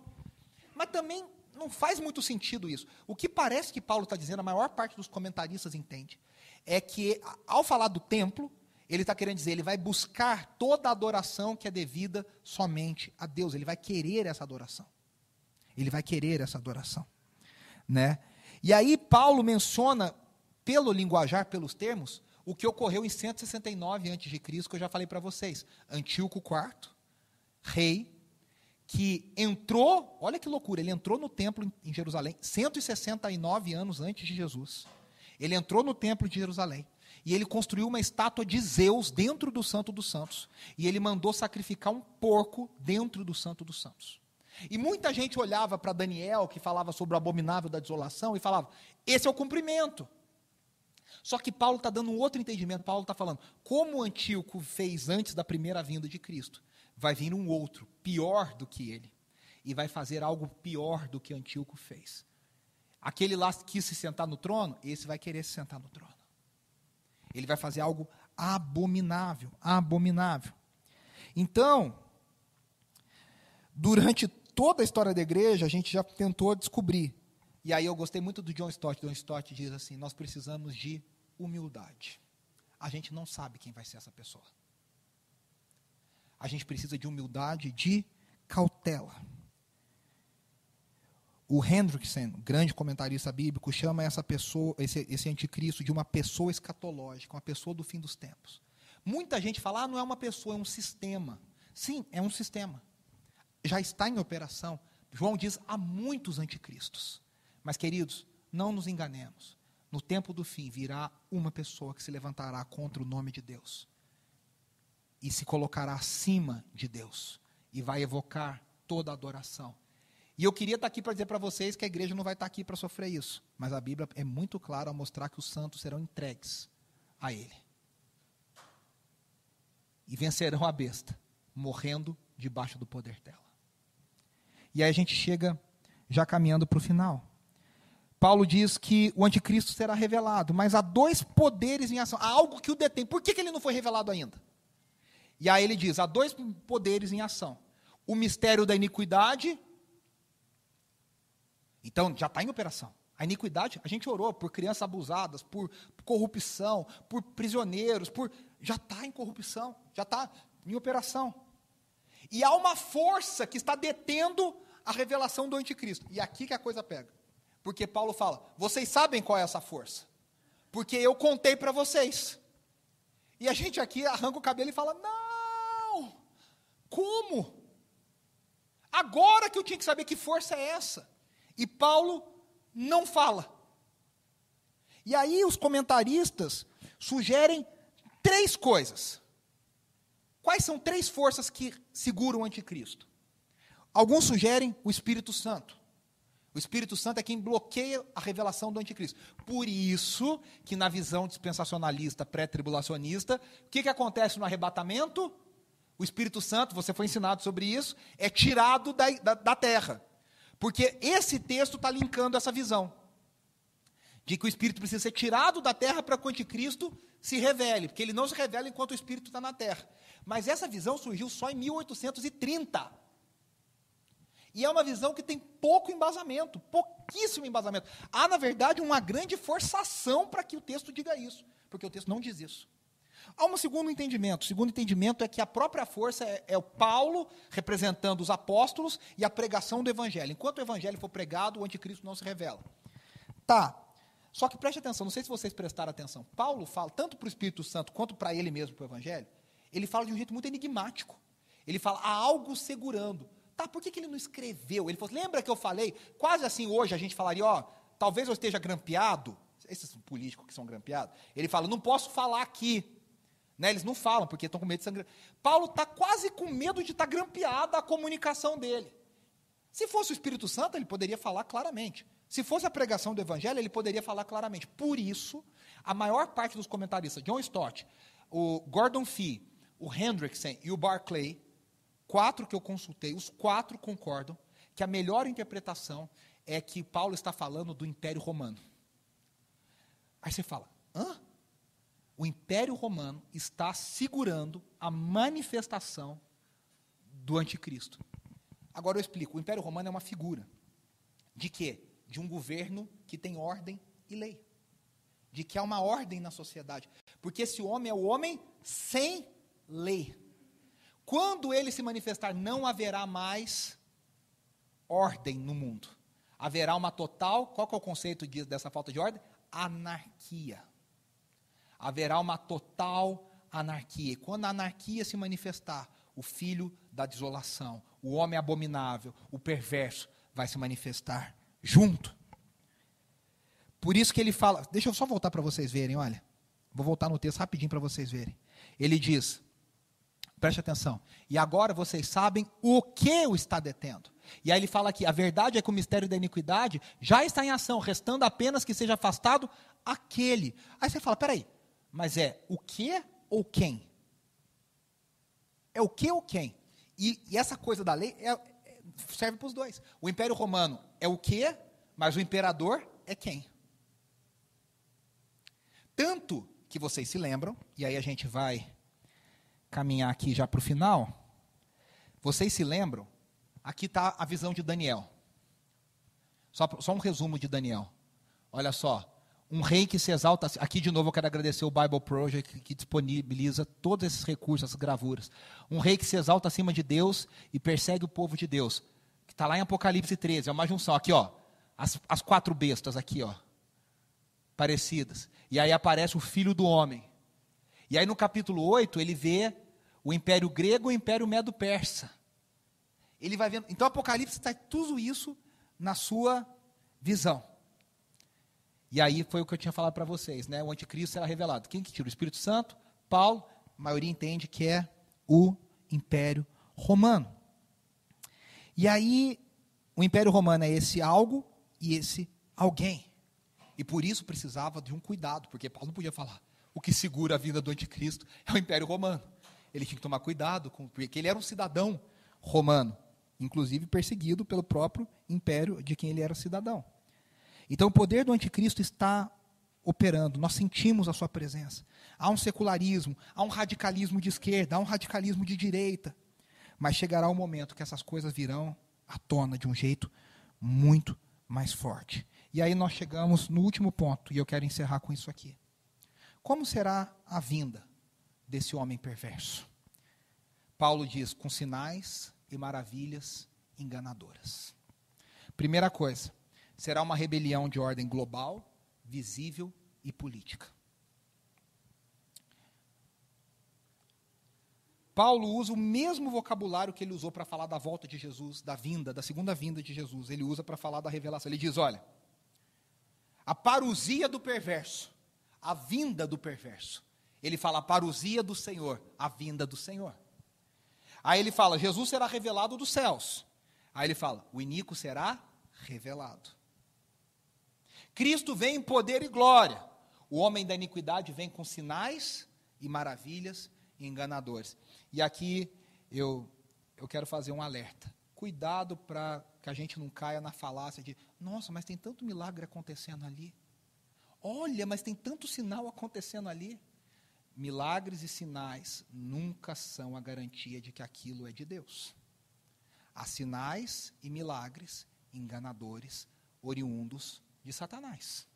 Mas também não faz muito sentido isso. O que parece que Paulo está dizendo, a maior parte dos comentaristas entende, é que ao falar do templo, ele está querendo dizer, ele vai buscar toda a adoração que é devida somente a Deus. Ele vai querer essa adoração. Ele vai querer essa adoração, né? E aí Paulo menciona pelo linguajar, pelos termos, o que ocorreu em 169 a.C., que eu já falei para vocês. Antíoco IV, rei, que entrou, olha que loucura, ele entrou no templo em Jerusalém 169 anos antes de Jesus. Ele entrou no templo de Jerusalém e ele construiu uma estátua de Zeus dentro do Santo dos Santos. E ele mandou sacrificar um porco dentro do Santo dos Santos. E muita gente olhava para Daniel, que falava sobre o abominável da desolação, e falava: esse é o cumprimento. Só que Paulo está dando um outro entendimento. Paulo está falando, como o Antíoco fez antes da primeira vinda de Cristo, vai vir um outro, pior do que ele, e vai fazer algo pior do que Antíoco fez. Aquele lá quis se sentar no trono, esse vai querer se sentar no trono. Ele vai fazer algo abominável, abominável. Então, durante toda a história da igreja, a gente já tentou descobrir. E aí eu gostei muito do John Stott. John Stott diz assim: nós precisamos de humildade. A gente não sabe quem vai ser essa pessoa. A gente precisa de humildade, de cautela. O Hendrickson, grande comentarista bíblico, chama essa pessoa, esse, esse anticristo, de uma pessoa escatológica, uma pessoa do fim dos tempos. Muita gente fala, ah, não é uma pessoa, é um sistema. Sim, é um sistema. Já está em operação. João diz, há muitos anticristos. Mas, queridos, não nos enganemos. No tempo do fim virá uma pessoa que se levantará contra o nome de Deus e se colocará acima de Deus e vai evocar toda a adoração. E eu queria estar aqui para dizer para vocês que a igreja não vai estar aqui para sofrer isso, mas a Bíblia é muito clara ao mostrar que os santos serão entregues a Ele e vencerão a besta, morrendo debaixo do poder dela. E aí a gente chega já caminhando para o final. Paulo diz que o anticristo será revelado, mas há dois poderes em ação, há algo que o detém. Por que, que ele não foi revelado ainda? E aí ele diz: há dois poderes em ação: o mistério da iniquidade. Então, já está em operação. A iniquidade, a gente orou por crianças abusadas, por corrupção, por prisioneiros, por. Já está em corrupção, já está em operação. E há uma força que está detendo a revelação do anticristo. E aqui que a coisa pega. Porque Paulo fala: vocês sabem qual é essa força? Porque eu contei para vocês. E a gente aqui arranca o cabelo e fala: não, como? Agora que eu tinha que saber que força é essa. E Paulo não fala. E aí os comentaristas sugerem três coisas. Quais são três forças que seguram o anticristo? Alguns sugerem o Espírito Santo. O Espírito Santo é quem bloqueia a revelação do anticristo. Por isso que na visão dispensacionalista, pré-tribulacionista, o que, que acontece no arrebatamento? O Espírito Santo, você foi ensinado sobre isso, é tirado da, da, da terra. Porque esse texto está linkando essa visão. De que o Espírito precisa ser tirado da terra para que o anticristo se revele. Porque ele não se revela enquanto o Espírito está na terra. Mas essa visão surgiu só em 1830. E é uma visão que tem pouco embasamento, pouquíssimo embasamento. Há, na verdade, uma grande forçação para que o texto diga isso, porque o texto não diz isso. Há um segundo entendimento. O segundo entendimento é que a própria força é, é o Paulo representando os apóstolos e a pregação do evangelho. Enquanto o evangelho for pregado, o anticristo não se revela. Tá. Só que preste atenção, não sei se vocês prestaram atenção. Paulo fala, tanto para o Espírito Santo quanto para ele mesmo, para o evangelho, ele fala de um jeito muito enigmático. Ele fala, há algo segurando. Tá, por que, que ele não escreveu? Ele falou, lembra que eu falei? Quase assim hoje a gente falaria, ó, talvez eu esteja grampeado. Esses políticos que são grampeados. Ele fala, não posso falar aqui. Né, eles não falam, porque estão com medo de sangrar. Paulo está quase com medo de estar tá grampeada a comunicação dele. Se fosse o Espírito Santo, ele poderia falar claramente. Se fosse a pregação do Evangelho, ele poderia falar claramente. Por isso, a maior parte dos comentaristas, John Stott, o Gordon Fee, o Hendrickson e o Barclay, quatro que eu consultei, os quatro concordam que a melhor interpretação é que Paulo está falando do Império Romano. Aí você fala, hã? O Império Romano está segurando a manifestação do anticristo. Agora eu explico. O Império Romano é uma figura. De quê? De um governo que tem ordem e lei. De que há uma ordem na sociedade. Porque esse homem é o homem sem lei. Quando ele se manifestar, não haverá mais ordem no mundo. Haverá uma total, qual é o conceito dessa falta de ordem? Anarquia. Haverá uma total anarquia. E quando a anarquia se manifestar, o filho da desolação, o homem abominável, o perverso, vai se manifestar junto. Por isso que ele fala, deixa eu só voltar para vocês verem, olha. Vou voltar no texto rapidinho para vocês verem. Ele diz: Preste atenção. E agora vocês sabem o que o está detendo. E aí ele fala aqui: a verdade é que o mistério da iniquidade já está em ação, restando apenas que seja afastado aquele. Aí você fala, peraí, mas é o que ou quem? É o que ou quem? E, e essa coisa da lei é, é, serve para os dois. O Império Romano é o que, mas o imperador é quem? Tanto que vocês se lembram, e aí a gente vai caminhar aqui já para o final. Vocês se lembram? Aqui está a visão de Daniel. Só, só um resumo de Daniel. Olha só. Um rei que se exalta. Aqui, de novo, eu quero agradecer o Bible Project, que disponibiliza todos esses recursos, essas gravuras. Um rei que se exalta acima de Deus e persegue o povo de Deus. Que está lá em Apocalipse 13. É uma junção. Aqui, ó. As, as quatro bestas, aqui, ó. Parecidas. E aí aparece o filho do homem. E aí no capítulo 8, ele vê o Império Grego e o Império Medo-Persa. Ele vai vendo. Então, Apocalipse está tudo isso na sua visão. E aí foi o que eu tinha falado para vocês, né? O anticristo será revelado. Quem que tira? O Espírito Santo? Paulo, a maioria entende que é o Império Romano. E aí, o Império Romano é esse algo e esse alguém. E por isso precisava de um cuidado, porque Paulo não podia falar. O que segura a vida do anticristo é o Império Romano. Ele tinha que tomar cuidado, com, porque ele era um cidadão romano, inclusive perseguido pelo próprio império de quem ele era cidadão. Então o poder do anticristo está operando, nós sentimos a sua presença. Há um secularismo, há um radicalismo de esquerda, há um radicalismo de direita. Mas chegará o um momento que essas coisas virão à tona de um jeito muito mais forte. E aí nós chegamos no último ponto, e eu quero encerrar com isso aqui. Como será a vinda desse homem perverso? Paulo diz: com sinais e maravilhas enganadoras. Primeira coisa, será uma rebelião de ordem global, visível e política. Paulo usa o mesmo vocabulário que ele usou para falar da volta de Jesus, da vinda, da segunda vinda de Jesus. Ele usa para falar da revelação. Ele diz: olha, a parusia do perverso, a vinda do perverso. Ele fala a parusia do Senhor, a vinda do Senhor. Aí ele fala: Jesus será revelado dos céus. Aí ele fala: o iníquo será revelado. Cristo vem em poder e glória. O homem da iniquidade vem com sinais e maravilhas e enganadores. E aqui eu, eu quero fazer um alerta. Cuidado para que a gente não caia na falácia de, nossa, mas tem tanto milagre acontecendo ali. Olha, mas tem tanto sinal acontecendo ali. Milagres e sinais nunca são a garantia de que aquilo é de Deus. Há sinais e milagres enganadores, oriundos de Satanás.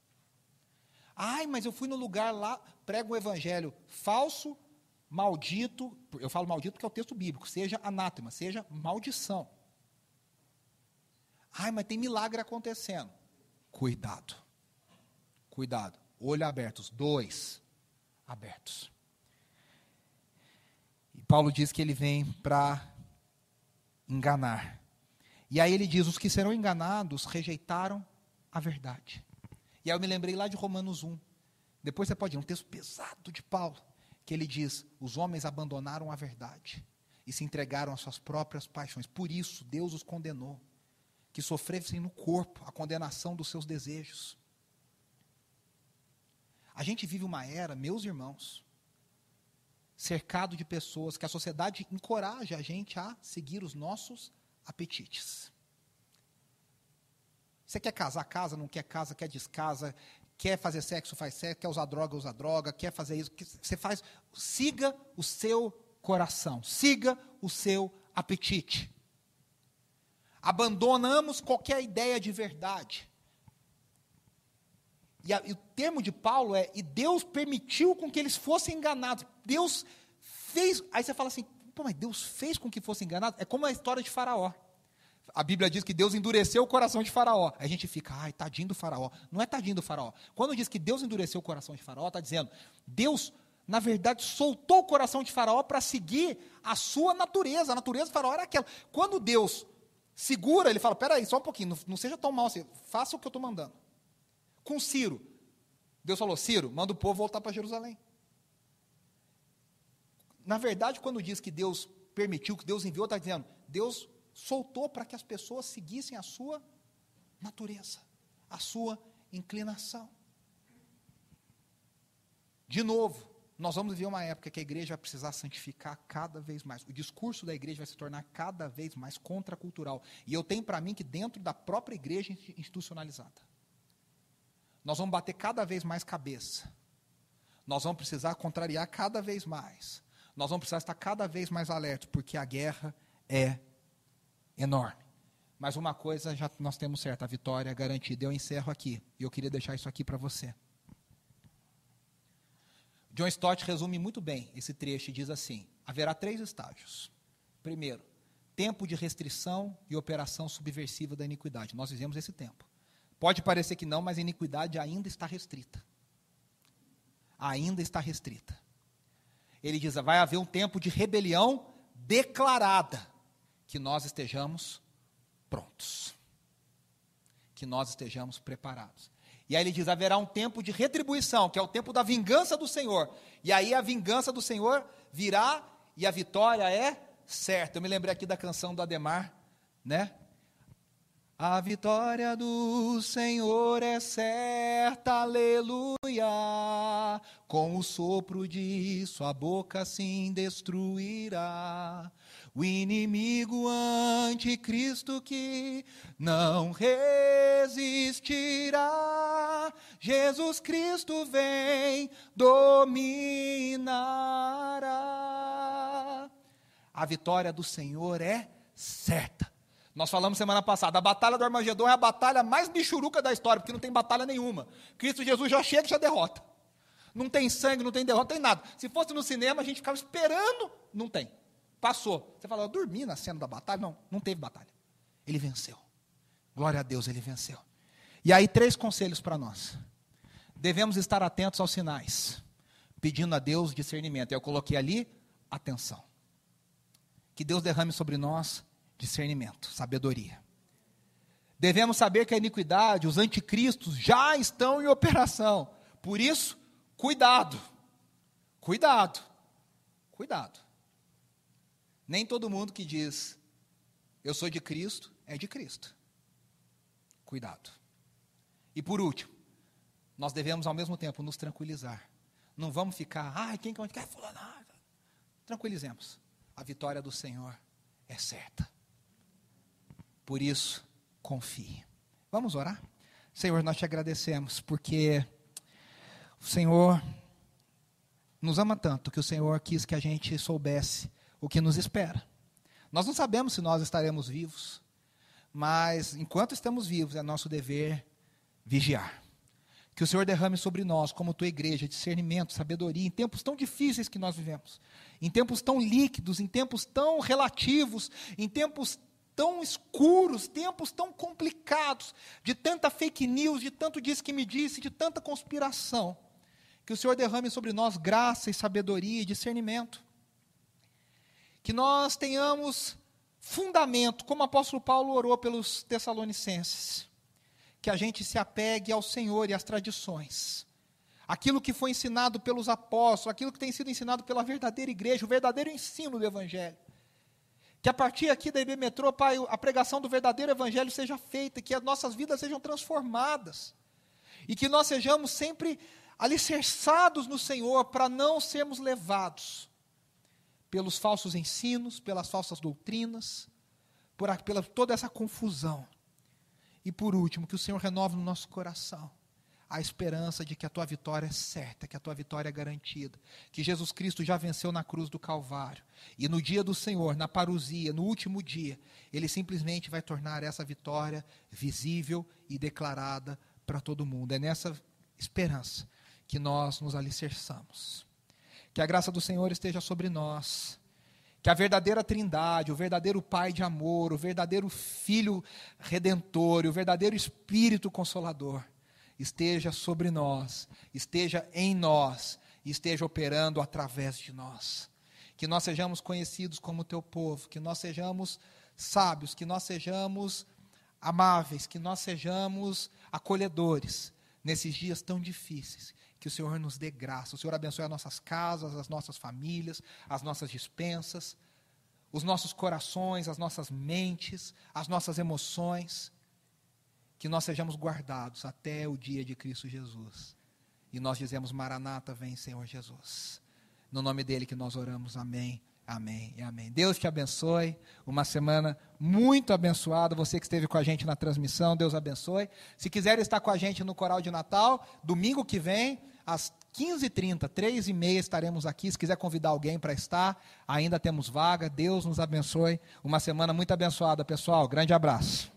Ai, mas eu fui no lugar lá, prego o evangelho falso, maldito, eu falo maldito porque é o texto bíblico, seja anátema, seja maldição. Ai, mas tem milagre acontecendo. Cuidado. Cuidado. Olho abertos. Dois abertos. E Paulo diz que ele vem para enganar. E aí ele diz: os que serão enganados rejeitaram a verdade. E aí eu me lembrei lá de Romanos 1. Depois você pode ir, um texto pesado de Paulo, que ele diz: os homens abandonaram a verdade e se entregaram às suas próprias paixões. Por isso, Deus os condenou, que sofressem no corpo a condenação dos seus desejos. A gente vive uma era, meus irmãos, cercado de pessoas que a sociedade encoraja a gente a seguir os nossos apetites. Você quer casar, casa, não quer casa, quer descasa, quer fazer sexo, faz sexo, quer usar droga, usa droga, quer fazer isso, você faz, siga o seu coração, siga o seu apetite. Abandonamos qualquer ideia de verdade. E, a, e, o termo de Paulo é: e Deus permitiu com que eles fossem enganados. Deus fez. Aí você fala assim: pô, mas Deus fez com que fossem enganados? É como a história de Faraó. A Bíblia diz que Deus endureceu o coração de Faraó. A gente fica, ai, tadinho do Faraó. Não é tadinho do Faraó. Quando diz que Deus endureceu o coração de Faraó, está dizendo, Deus, na verdade, soltou o coração de Faraó para seguir a sua natureza. A natureza do Faraó era aquela. Quando Deus segura, ele fala: peraí, só um pouquinho, não, não seja tão mal assim, faça o que eu estou mandando com Ciro. Deus falou: Ciro, manda o povo voltar para Jerusalém. Na verdade, quando diz que Deus permitiu, que Deus enviou, está dizendo: Deus soltou para que as pessoas seguissem a sua natureza, a sua inclinação. De novo, nós vamos viver uma época que a igreja vai precisar santificar cada vez mais. O discurso da igreja vai se tornar cada vez mais contracultural. E eu tenho para mim que dentro da própria igreja institucionalizada, nós vamos bater cada vez mais cabeça. Nós vamos precisar contrariar cada vez mais. Nós vamos precisar estar cada vez mais alertos, porque a guerra é enorme. Mas uma coisa já nós temos certa, a vitória é garantida. Eu encerro aqui, e eu queria deixar isso aqui para você. John Stott resume muito bem esse trecho e diz assim: haverá três estágios. Primeiro, tempo de restrição e operação subversiva da iniquidade. Nós vivemos esse tempo. Pode parecer que não, mas a iniquidade ainda está restrita. Ainda está restrita. Ele diz: vai haver um tempo de rebelião declarada, que nós estejamos prontos. Que nós estejamos preparados. E aí ele diz: haverá um tempo de retribuição, que é o tempo da vingança do Senhor. E aí a vingança do Senhor virá e a vitória é certa. Eu me lembrei aqui da canção do Ademar, né? A vitória do Senhor é certa, aleluia. Com o sopro de sua boca sim destruirá o inimigo anticristo que não resistirá. Jesus Cristo vem, dominará. A vitória do Senhor é certa. Nós falamos semana passada, a batalha do Armagedon é a batalha mais bichuruca da história, porque não tem batalha nenhuma. Cristo Jesus já chega e já derrota. Não tem sangue, não tem derrota, não tem nada. Se fosse no cinema, a gente ficava esperando, não tem. Passou. Você fala, eu dormi na cena da batalha. Não, não teve batalha. Ele venceu. Glória a Deus, ele venceu. E aí, três conselhos para nós. Devemos estar atentos aos sinais, pedindo a Deus discernimento. Eu coloquei ali, atenção. Que Deus derrame sobre nós discernimento, sabedoria. Devemos saber que a iniquidade, os anticristos já estão em operação. Por isso, cuidado. Cuidado. Cuidado. Nem todo mundo que diz eu sou de Cristo é de Cristo. Cuidado. E por último, nós devemos ao mesmo tempo nos tranquilizar. Não vamos ficar, ai, quem que quer falar nada. Tranquilizemos. A vitória do Senhor é certa. Por isso, confie. Vamos orar? Senhor, nós te agradecemos porque o Senhor nos ama tanto que o Senhor quis que a gente soubesse o que nos espera. Nós não sabemos se nós estaremos vivos, mas enquanto estamos vivos, é nosso dever vigiar. Que o Senhor derrame sobre nós, como tua igreja, discernimento, sabedoria, em tempos tão difíceis que nós vivemos, em tempos tão líquidos, em tempos tão relativos, em tempos tão escuros, tempos tão complicados, de tanta fake news, de tanto diz que me disse, de tanta conspiração. Que o Senhor derrame sobre nós graça e sabedoria e discernimento. Que nós tenhamos fundamento, como o apóstolo Paulo orou pelos Tessalonicenses. Que a gente se apegue ao Senhor e às tradições. Aquilo que foi ensinado pelos apóstolos, aquilo que tem sido ensinado pela verdadeira igreja, o verdadeiro ensino do Evangelho. Que a partir aqui da IB Metrô, Pai, a pregação do verdadeiro Evangelho seja feita, que as nossas vidas sejam transformadas. E que nós sejamos sempre alicerçados no Senhor para não sermos levados pelos falsos ensinos, pelas falsas doutrinas, por a, pela toda essa confusão. E por último, que o Senhor renove no nosso coração a esperança de que a tua vitória é certa, que a tua vitória é garantida, que Jesus Cristo já venceu na cruz do Calvário. E no dia do Senhor, na parousia, no último dia, ele simplesmente vai tornar essa vitória visível e declarada para todo mundo. É nessa esperança que nós nos alicerçamos. Que a graça do Senhor esteja sobre nós. Que a verdadeira Trindade, o verdadeiro Pai de amor, o verdadeiro Filho redentor, o verdadeiro Espírito consolador esteja sobre nós, esteja em nós e esteja operando através de nós. Que nós sejamos conhecidos como teu povo, que nós sejamos sábios, que nós sejamos amáveis, que nós sejamos acolhedores nesses dias tão difíceis. Que o Senhor nos dê graça. O Senhor abençoe as nossas casas, as nossas famílias, as nossas dispensas, os nossos corações, as nossas mentes, as nossas emoções que nós sejamos guardados até o dia de Cristo Jesus. e nós dizemos: Maranata, vem, Senhor Jesus. No nome dele que nós oramos. Amém. Amém e amém. Deus te abençoe. Uma semana muito abençoada. Você que esteve com a gente na transmissão, Deus abençoe. Se quiser estar com a gente no Coral de Natal, domingo que vem, às 15h30, 3h30 estaremos aqui. Se quiser convidar alguém para estar, ainda temos vaga. Deus nos abençoe. Uma semana muito abençoada, pessoal. Grande abraço.